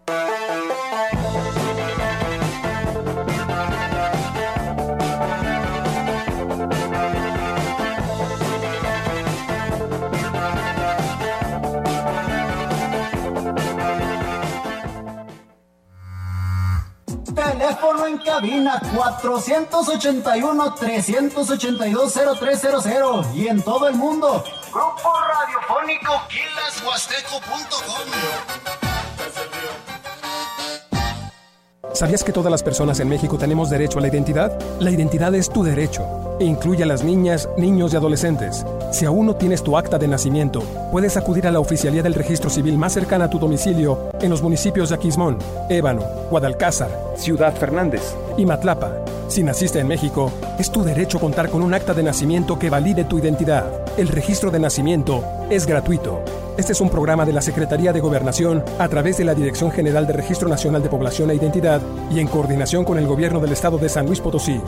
cabina 481-382-0300 y en todo el mundo. Grupo Radiofónico Quilashuasteco.com. ¿Sabías que todas las personas en México tenemos derecho a la identidad? La identidad es tu derecho. E incluye a las niñas, niños y adolescentes. Si aún no tienes tu acta de nacimiento, puedes acudir a la oficialía del registro civil más cercana a tu domicilio en los municipios de Aquismón, Ébano, Guadalcázar, Ciudad Fernández y Matlapa. Si naciste en México, es tu derecho contar con un acta de nacimiento que valide tu identidad. El registro de nacimiento es gratuito. Este es un programa de la Secretaría de Gobernación a través de la Dirección General de Registro Nacional de Población e Identidad y en coordinación con el Gobierno del Estado de San Luis Potosí.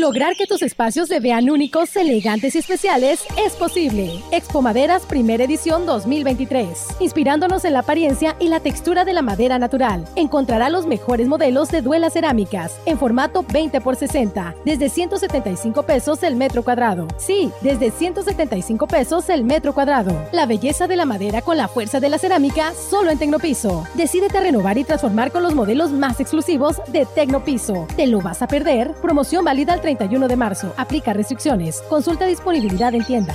Lograr que tus espacios se vean únicos, elegantes y especiales es posible. Expo Maderas Primera Edición 2023. Inspirándonos en la apariencia y la textura de la madera natural. Encontrará los mejores modelos de duelas cerámicas en formato 20 x 60, desde 175 pesos el metro cuadrado. Sí, desde 175 pesos el metro cuadrado. La belleza de la madera con la fuerza de la cerámica solo en Tecnopiso. Decídete a renovar y transformar con los modelos más exclusivos de Tecnopiso. ¿Te lo vas a perder? Promoción válida al 31 de marzo. Aplica restricciones. Consulta disponibilidad en tienda.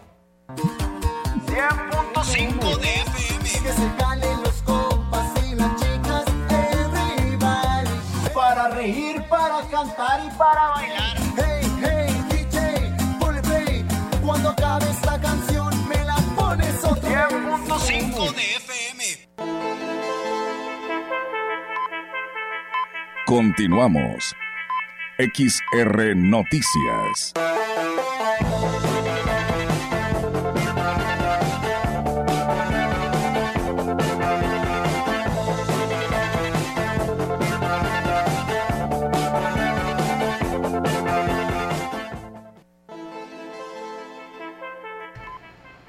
Continuamos. XR Noticias.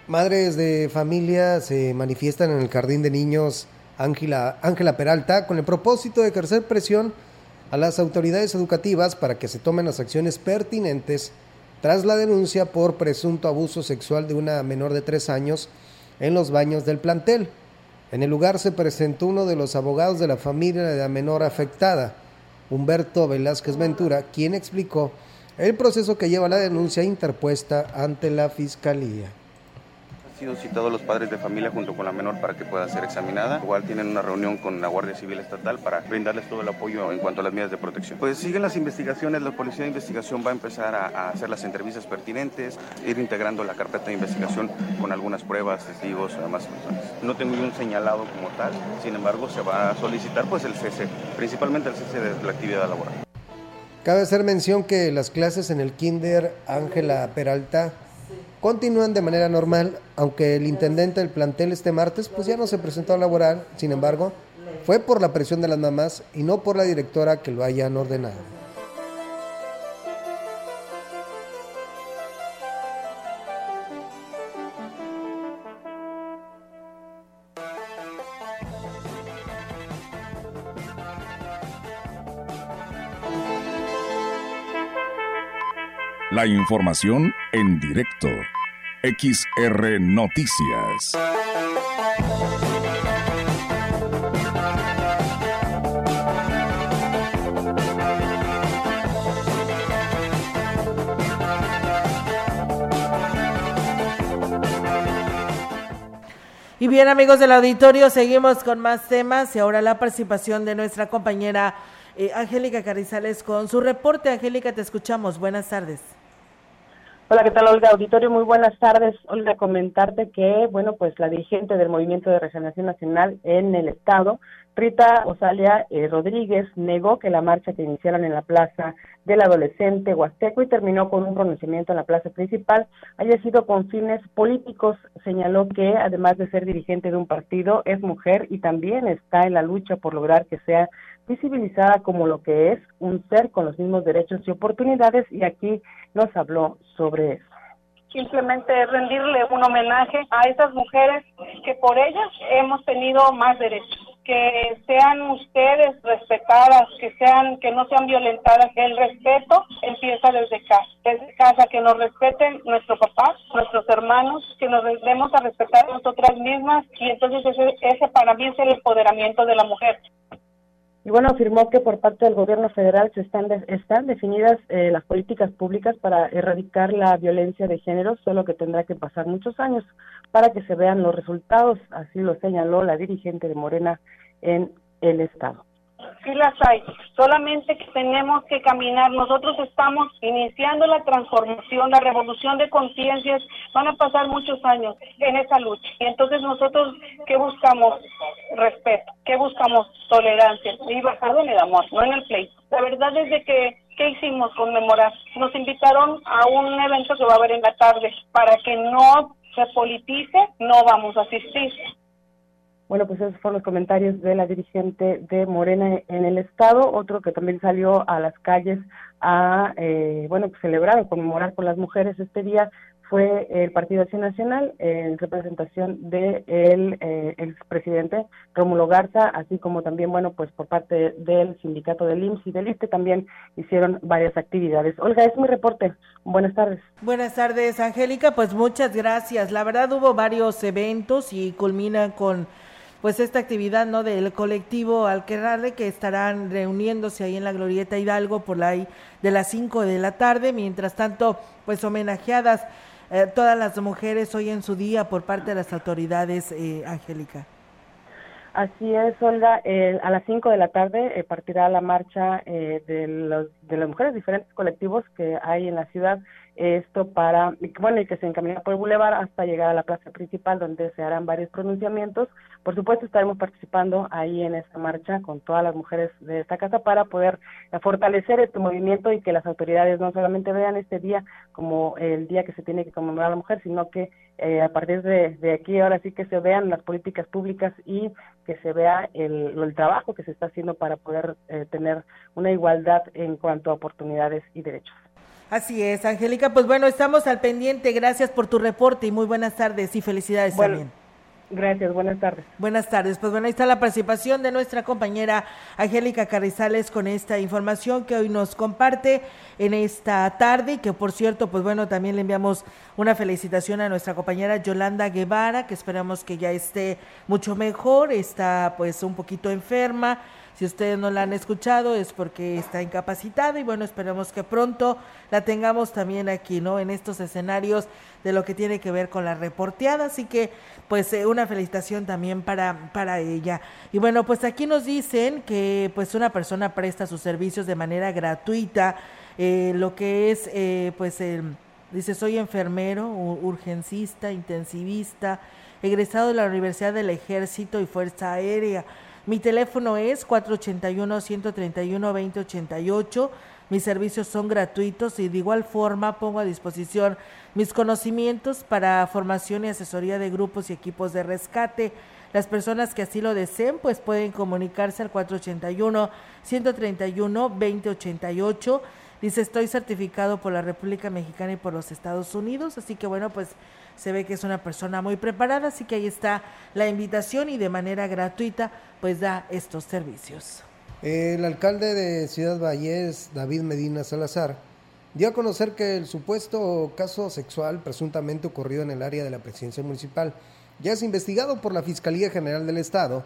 Madres de familia se manifiestan en el Jardín de Niños Ángela Peralta con el propósito de ejercer presión a las autoridades educativas para que se tomen las acciones pertinentes tras la denuncia por presunto abuso sexual de una menor de tres años en los baños del plantel. En el lugar se presentó uno de los abogados de la familia de la menor afectada, Humberto Velázquez Ventura, quien explicó el proceso que lleva la denuncia interpuesta ante la Fiscalía. Sido citados los padres de familia junto con la menor para que pueda ser examinada. Igual tienen una reunión con la Guardia Civil Estatal para brindarles todo el apoyo en cuanto a las medidas de protección. Pues siguen las investigaciones, la Policía de Investigación va a empezar a, a hacer las entrevistas pertinentes, ir integrando la carpeta de investigación con algunas pruebas, testigos, además personas. No tengo un señalado como tal, sin embargo se va a solicitar pues el cese, principalmente el cese de la actividad laboral. Cabe hacer mención que las clases en el Kinder Ángela Peralta continúan de manera normal, aunque el intendente del plantel este martes pues ya no se presentó a laborar, sin embargo, fue por la presión de las mamás y no por la directora que lo hayan ordenado. La información en directo. XR Noticias. Y bien amigos del auditorio, seguimos con más temas y ahora la participación de nuestra compañera eh, Angélica Carizales con su reporte. Angélica, te escuchamos. Buenas tardes. Hola, ¿qué tal, Olga? Auditorio, muy buenas tardes. Olga, comentarte que, bueno, pues la dirigente del Movimiento de Regeneración Nacional en el Estado, Rita Osalia eh, Rodríguez, negó que la marcha que iniciaron en la Plaza del Adolescente Huasteco y terminó con un pronunciamiento en la plaza principal haya sido con fines políticos. Señaló que, además de ser dirigente de un partido, es mujer y también está en la lucha por lograr que sea visibilizada como lo que es un ser con los mismos derechos y oportunidades y aquí nos habló sobre eso. Simplemente rendirle un homenaje a esas mujeres que por ellas hemos tenido más derechos que sean ustedes respetadas, que sean que no sean violentadas. El respeto empieza desde casa, desde casa que nos respeten nuestro papá, nuestros hermanos, que nos demos a respetar nosotras mismas y entonces ese, ese para mí es el empoderamiento de la mujer. Y bueno, afirmó que por parte del gobierno federal se están, están definidas eh, las políticas públicas para erradicar la violencia de género, solo que tendrá que pasar muchos años para que se vean los resultados, así lo señaló la dirigente de Morena en el Estado sí las hay, solamente que tenemos que caminar. Nosotros estamos iniciando la transformación, la revolución de conciencias. Van a pasar muchos años en esa lucha. Y entonces nosotros, ¿qué buscamos? Respeto. ¿Qué buscamos? Tolerancia. Y basado en el amor, no en el pleito. La verdad es de que, ¿qué hicimos? Conmemorar. Nos invitaron a un evento que va a haber en la tarde. Para que no se politice, no vamos a asistir bueno, pues esos fueron los comentarios de la dirigente de Morena en el Estado. Otro que también salió a las calles a, eh, bueno, pues celebrar o conmemorar con las mujeres este día fue el Partido Acción Nacional en representación de el eh, expresidente Rómulo Garza, así como también, bueno, pues por parte del sindicato del IMSS y del ISTE también hicieron varias actividades. Olga, es mi reporte. Buenas tardes. Buenas tardes, Angélica. Pues muchas gracias. La verdad hubo varios eventos y culminan con pues esta actividad no del colectivo Alquerrarle que estarán reuniéndose ahí en la Glorieta Hidalgo por la de las 5 de la tarde, mientras tanto pues homenajeadas eh, todas las mujeres hoy en su día por parte de las autoridades, eh, Angélica. Así es, Olga. a las 5 de la tarde eh, partirá la marcha eh, de, los, de las mujeres, diferentes colectivos que hay en la ciudad esto para, bueno, y que se encamina por el bulevar hasta llegar a la plaza principal donde se harán varios pronunciamientos. Por supuesto, estaremos participando ahí en esta marcha con todas las mujeres de esta casa para poder fortalecer este movimiento y que las autoridades no solamente vean este día como el día que se tiene que conmemorar a la mujer, sino que eh, a partir de, aquí ahora sí que se vean las políticas públicas y que se vea el, el trabajo que se está haciendo para poder eh, tener una igualdad en cuanto a oportunidades y derechos. Así es, Angélica. Pues bueno, estamos al pendiente. Gracias por tu reporte y muy buenas tardes y felicidades también. Gracias, buenas tardes. Buenas tardes. Pues bueno, ahí está la participación de nuestra compañera Angélica Carrizales con esta información que hoy nos comparte en esta tarde y que por cierto, pues bueno, también le enviamos una felicitación a nuestra compañera Yolanda Guevara, que esperamos que ya esté mucho mejor, está pues un poquito enferma Si ustedes no la han escuchado es porque está incapacitada y bueno, esperemos que pronto la tengamos también aquí, ¿no? En estos escenarios de lo que tiene que ver con la reporteada, así que pues eh, una felicitación también para, para ella. Y bueno, pues aquí nos dicen que pues una persona presta sus servicios de manera gratuita, eh, lo que es eh, pues el, dice soy enfermero, urgencista, intensivista, egresado de la Universidad del Ejército y Fuerza Aérea. Mi teléfono es 481-131-2088. Mis servicios son gratuitos y de igual forma pongo a disposición mis conocimientos para formación y asesoría de grupos y equipos de rescate. Las personas que así lo deseen pues pueden comunicarse al 481-131-2088. Dice, estoy certificado por la República Mexicana y por los Estados Unidos, así que bueno, pues se ve que es una persona muy preparada, así que ahí está la invitación y de manera gratuita pues da estos servicios. El alcalde de Ciudad Valles, David Medina Salazar, dio a conocer que el supuesto caso sexual presuntamente ocurrido en el área de la presidencia municipal ya es investigado por la Fiscalía General del Estado.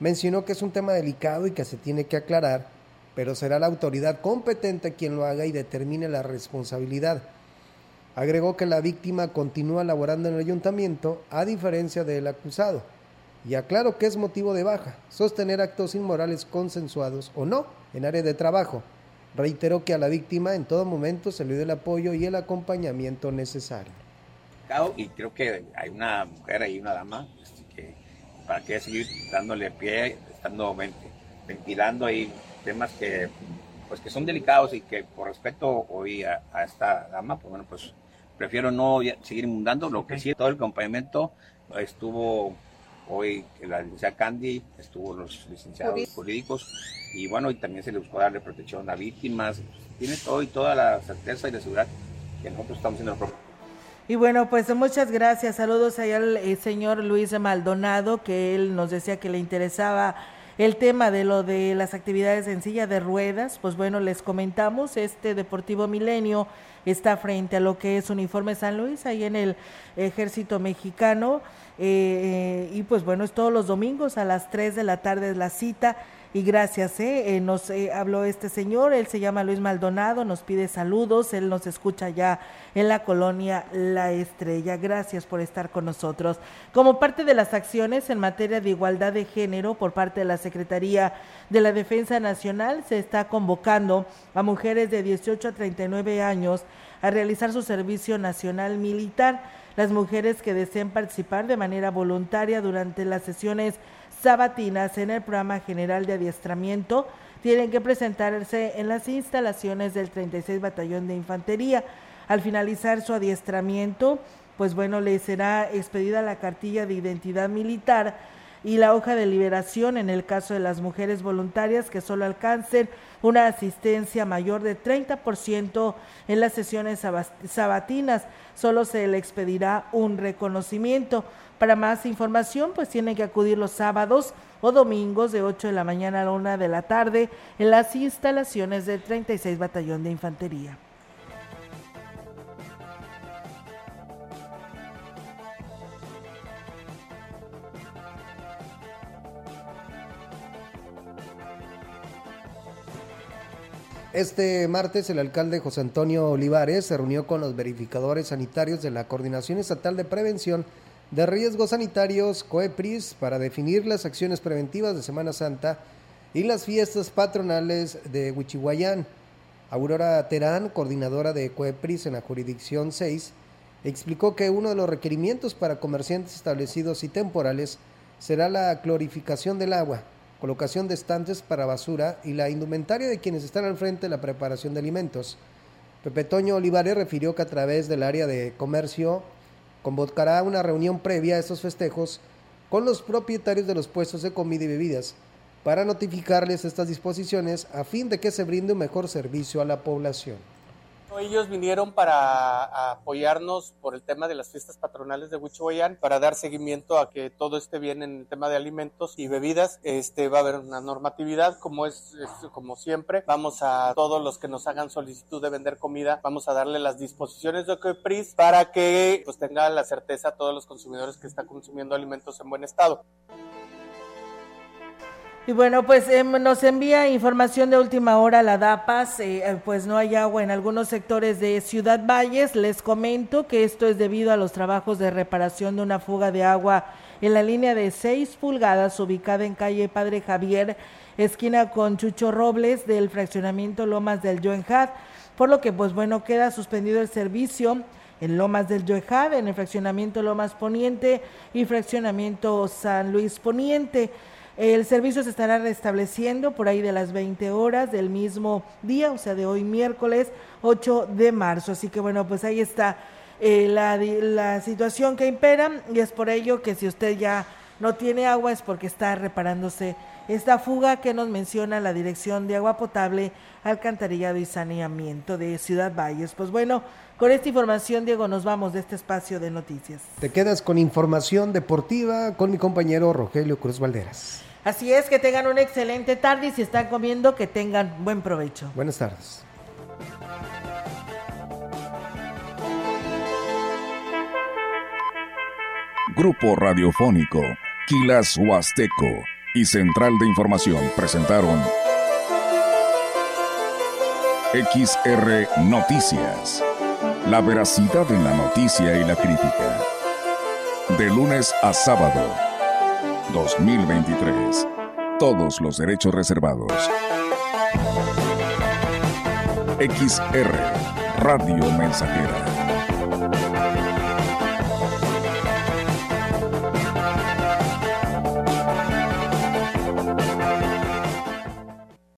Mencionó que es un tema delicado y que se tiene que aclarar, pero será la autoridad competente quien lo haga y determine la responsabilidad. Agregó que la víctima continúa laborando en el ayuntamiento a diferencia del acusado y aclaró que es motivo de baja sostener actos inmorales consensuados o no en área de trabajo. Reiteró que a la víctima en todo momento se le dio el apoyo y el acompañamiento necesario. Y creo que hay una mujer y una dama este, que para que seguir dándole pie, estando ventilando ahí temas que pues que son delicados y que por respeto hoy a, esta dama, pues bueno, pues prefiero no seguir inundando, lo que sí, todo el acompañamiento estuvo Hoy la licenciada Candy, estuvo los licenciados jurídicos y bueno, y también se le buscó darle protección a víctimas. Tiene todo y toda la certeza y la seguridad que nosotros estamos haciendo lo propio. Y bueno, pues muchas gracias. Saludos ahí al eh, señor Luis Maldonado, que él nos decía que le interesaba el tema de lo de las actividades en silla de ruedas. Pues bueno, les comentamos, este Deportivo Milenio está frente a lo que es Uniforme San Luis, ahí en el Ejército Mexicano. Eh, y pues bueno, es todos los domingos a las 3 de la tarde es la cita. Y gracias, ¿eh? eh nos eh, habló este señor, él se llama Luis Maldonado, nos pide saludos, él nos escucha ya en la colonia La Estrella. Gracias por estar con nosotros. Como parte de las acciones en materia de igualdad de género por parte de la Secretaría de la Defensa Nacional, se está convocando a mujeres de 18 a 39 años a realizar su servicio nacional militar. Las mujeres que deseen participar de manera voluntaria durante las sesiones sabatinas en el programa general de adiestramiento tienen que presentarse en las instalaciones del 36 Batallón de Infantería. Al finalizar su adiestramiento, pues bueno, le será expedida la cartilla de identidad militar y la hoja de liberación en el caso de las mujeres voluntarias que solo alcancen una asistencia mayor de 30% en las sesiones sabatinas. Solo se le expedirá un reconocimiento. Para más información, pues tienen que acudir los sábados o domingos de 8 de la mañana a la 1 de la tarde en las instalaciones del 36 Batallón de Infantería. Este martes el alcalde José Antonio Olivares se reunió con los verificadores sanitarios de la Coordinación Estatal de Prevención de Riesgos Sanitarios, COEPRIS, para definir las acciones preventivas de Semana Santa y las fiestas patronales de Huichihuayán. Aurora Terán, coordinadora de COEPRIS en la jurisdicción 6, explicó que uno de los requerimientos para comerciantes establecidos y temporales será la clorificación del agua, colocación de estantes para basura y la indumentaria de quienes están al frente de la preparación de alimentos. Pepe Toño Olivares refirió que a través del área de comercio convocará una reunión previa a estos festejos con los propietarios de los puestos de comida y bebidas para notificarles estas disposiciones a fin de que se brinde un mejor servicio a la población. Ellos vinieron para apoyarnos por el tema de las fiestas patronales de Huichihuayán, para dar seguimiento a que todo esté bien en el tema de alimentos y bebidas. Este va a haber una normatividad como es, como siempre. Vamos a todos los que nos hagan solicitud de vender comida, vamos a darle las disposiciones de COEPRIS para que pues tenga la certeza a todos los consumidores que están consumiendo alimentos en buen estado. Y bueno, pues em, nos envía información de última hora la DAPAS, eh, eh, pues no hay agua en algunos sectores de Ciudad Valles. Les comento que esto es debido a los trabajos de reparación de una fuga de agua en la línea de 6 pulgadas ubicada en calle Padre Javier, esquina con Chucho Robles del fraccionamiento Lomas del Yoenjad, por lo que pues bueno, queda suspendido el servicio en Lomas del Yoenjad, en el fraccionamiento Lomas Poniente y fraccionamiento San Luis Poniente. El servicio se estará restableciendo por ahí de las 20 horas del mismo día, o sea, de hoy miércoles 8 de marzo. Así que bueno, pues ahí está eh, la, la situación que impera y es por ello que si usted ya no tiene agua es porque está reparándose esta fuga que nos menciona la Dirección de Agua Potable, Alcantarillado y Saneamiento de Ciudad Valles. Pues bueno, con esta información, Diego, nos vamos de este espacio de noticias. Te quedas con información deportiva con mi compañero Rogelio Cruz Valderas. Así es, que tengan una excelente tarde y si están comiendo, que tengan buen provecho. Buenas tardes. Grupo Radiofónico, Quilas Huasteco y Central de Información presentaron XR Noticias. La veracidad en la noticia y la crítica. De lunes a sábado 2023. Todos los derechos reservados. XR Radio Mensajera